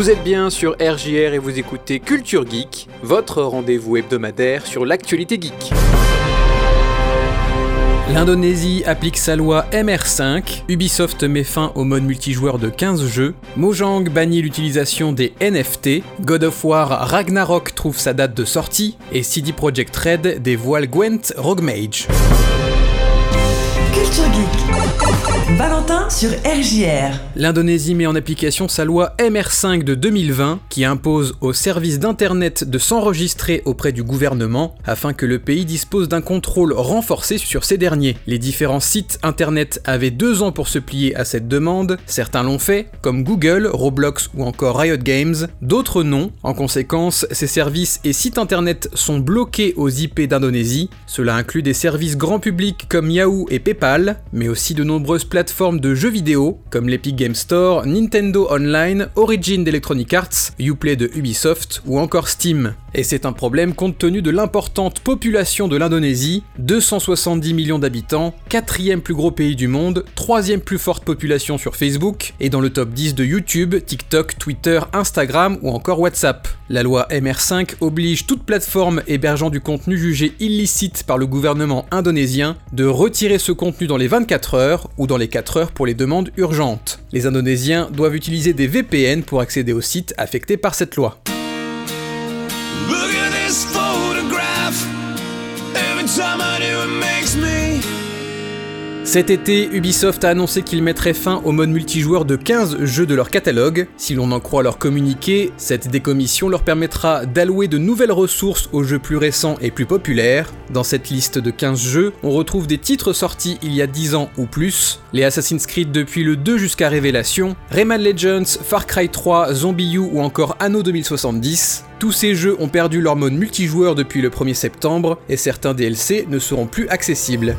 Vous êtes bien sur RJR et vous écoutez Culture Geek, votre rendez-vous hebdomadaire sur l'actualité geek. L'Indonésie applique sa loi MR5, Ubisoft met fin au mode multijoueur de 15 jeux, Mojang bannit l'utilisation des NFT, God of War Ragnarok trouve sa date de sortie, et CD Projekt Red dévoile Gwent Rogue Mage. Culture Geek. Valentin sur RJR. L'Indonésie met en application sa loi MR5 de 2020 qui impose aux services d'Internet de s'enregistrer auprès du gouvernement afin que le pays dispose d'un contrôle renforcé sur ces derniers. Les différents sites Internet avaient deux ans pour se plier à cette demande, certains l'ont fait, comme Google, Roblox ou encore Riot Games, d'autres non. En conséquence, ces services et sites Internet sont bloqués aux IP d'Indonésie. Cela inclut des services grand public comme Yahoo et PayPal, mais aussi de nombreuses plateformes de jeux vidéo comme l'Epic Game Store, Nintendo Online, Origin d'Electronic Arts, Uplay de Ubisoft ou encore Steam. Et c'est un problème compte tenu de l'importante population de l'Indonésie, 270 millions d'habitants, quatrième plus gros pays du monde, troisième plus forte population sur Facebook, et dans le top 10 de YouTube, TikTok, Twitter, Instagram ou encore WhatsApp. La loi MR5 oblige toute plateforme hébergeant du contenu jugé illicite par le gouvernement indonésien de retirer ce contenu dans les 24 heures ou dans les 4 heures pour les demandes urgentes. Les Indonésiens doivent utiliser des VPN pour accéder aux sites affectés par cette loi. Cet été, Ubisoft a annoncé qu'il mettrait fin au mode multijoueur de 15 jeux de leur catalogue. Si l'on en croit leur communiqué, cette décommission leur permettra d'allouer de nouvelles ressources aux jeux plus récents et plus populaires. Dans cette liste de 15 jeux, on retrouve des titres sortis il y a 10 ans ou plus, les Assassin's Creed depuis le 2 jusqu'à Révélation, Rayman Legends, Far Cry 3, Zombie U ou encore Anno 2070. Tous ces jeux ont perdu leur mode multijoueur depuis le 1er septembre et certains DLC ne seront plus accessibles.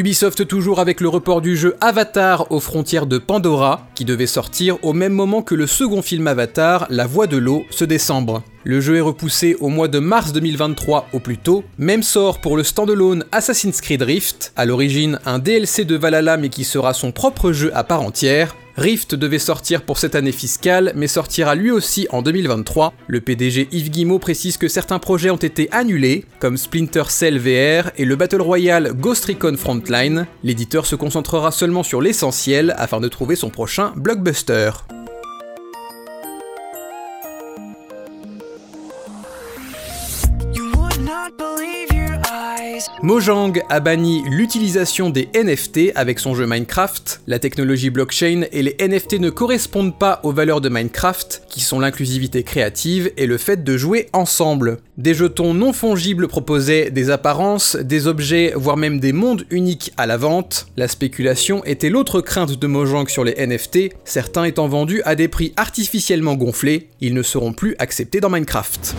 Ubisoft toujours avec le report du jeu Avatar aux frontières de Pandora, qui devait sortir au même moment que le second film Avatar, La Voix de l'eau, ce décembre. Le jeu est repoussé au mois de mars 2023 au plus tôt. Même sort pour le standalone Assassin's Creed Rift, à l'origine un DLC de Valhalla mais qui sera son propre jeu à part entière. Rift devait sortir pour cette année fiscale, mais sortira lui aussi en 2023. Le PDG Yves Guillemot précise que certains projets ont été annulés, comme Splinter Cell VR et le Battle Royale Ghost Recon Frontline. L'éditeur se concentrera seulement sur l'essentiel afin de trouver son prochain blockbuster. Mojang a banni l'utilisation des NFT avec son jeu Minecraft. La technologie blockchain et les NFT ne correspondent pas aux valeurs de Minecraft, qui sont l'inclusivité créative et le fait de jouer ensemble. Des jetons non fongibles proposaient des apparences, des objets, voire même des mondes uniques à la vente. La spéculation était l'autre crainte de Mojang sur les NFT, certains étant vendus à des prix artificiellement gonflés. Ils ne seront plus acceptés dans Minecraft.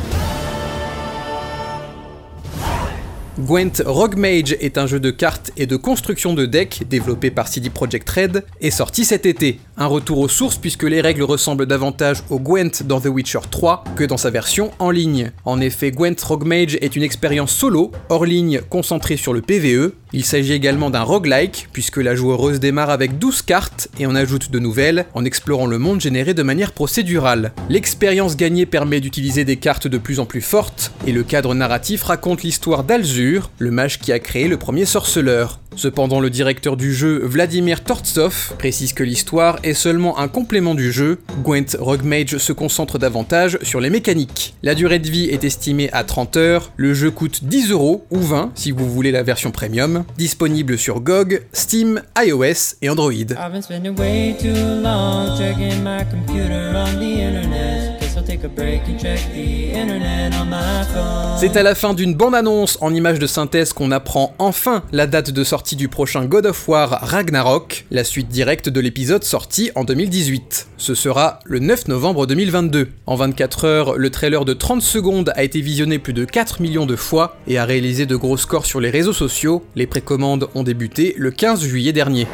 Gwent Rogue Mage est un jeu de cartes et de construction de decks développé par CD Projekt Red et sorti cet été. Un retour aux sources puisque les règles ressemblent davantage au Gwent dans The Witcher 3 que dans sa version en ligne. En effet, Gwent Rogue Mage est une expérience solo, hors ligne, concentrée sur le PvE. Il s'agit également d'un roguelike puisque la joueuse démarre avec 12 cartes et en ajoute de nouvelles en explorant le monde généré de manière procédurale. L'expérience gagnée permet d'utiliser des cartes de plus en plus fortes et le cadre narratif raconte l'histoire d'Alzur, le mage qui a créé le premier sorceleur. Cependant, le directeur du jeu, Vladimir Tortsov, précise que l'histoire est seulement un complément du jeu. Gwent Rogue Mage se concentre davantage sur les mécaniques. La durée de vie est estimée à 30 heures, le jeu coûte 10 euros ou 20 si vous voulez la version premium, disponible sur GOG, Steam, iOS et Android. C'est à la fin d'une bande-annonce en image de synthèse qu'on apprend enfin la date de sortie du prochain God of War Ragnarok, la suite directe de l'épisode sorti en 2018. Ce sera le 9 novembre 2022. En 24 heures, le trailer de 30 secondes a été visionné plus de 4 millions de fois et a réalisé de gros scores sur les réseaux sociaux. Les précommandes ont débuté le 15 juillet dernier.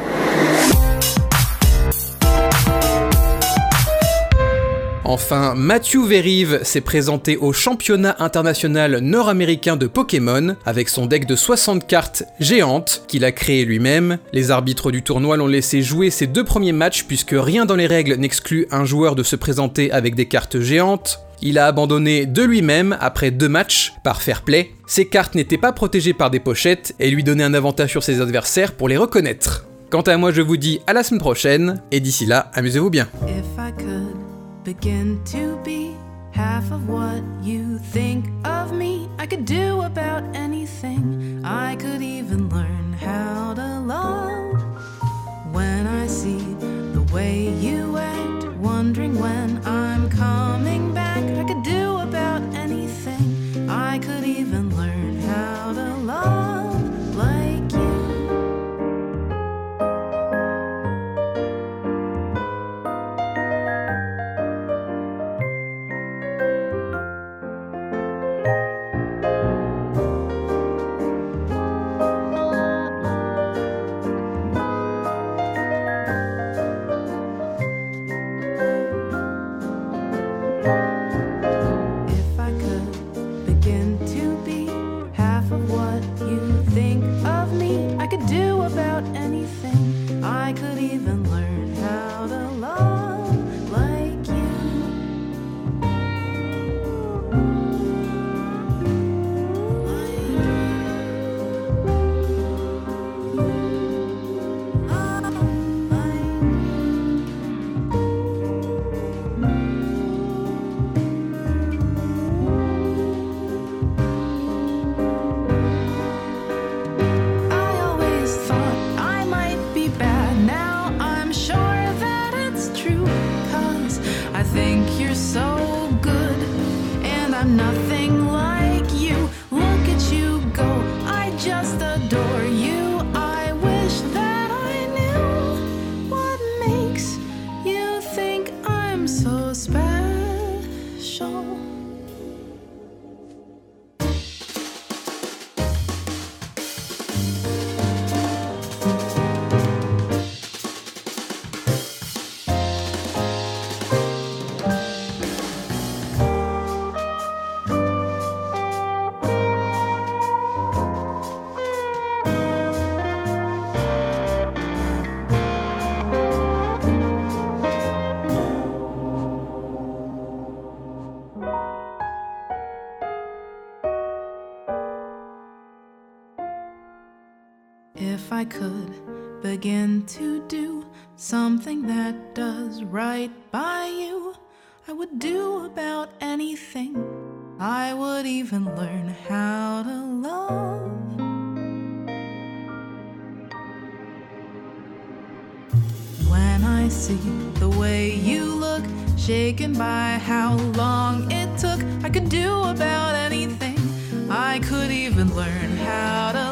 Enfin, Matthew Verive s'est présenté au championnat international nord-américain de Pokémon avec son deck de 60 cartes géantes qu'il a créé lui-même. Les arbitres du tournoi l'ont laissé jouer ses deux premiers matchs puisque rien dans les règles n'exclut un joueur de se présenter avec des cartes géantes. Il a abandonné de lui-même après deux matchs, par fair play. Ses cartes n'étaient pas protégées par des pochettes et lui donnaient un avantage sur ses adversaires pour les reconnaître. Quant à moi, je vous dis à la semaine prochaine, et d'ici là, amusez-vous bien. Begin to be half of what you think of me, I could do about anything. I could even learn how to love. When I see the way you think you're so good. And I'm nothing like you. Look at you go. I just adore you. I wish that I knew what makes you think I'm so special. If I could begin to do something that does right by you, I would do about anything. I would even learn how to love. When I see the way you look, shaken by how long it took, I could do about anything. I could even learn how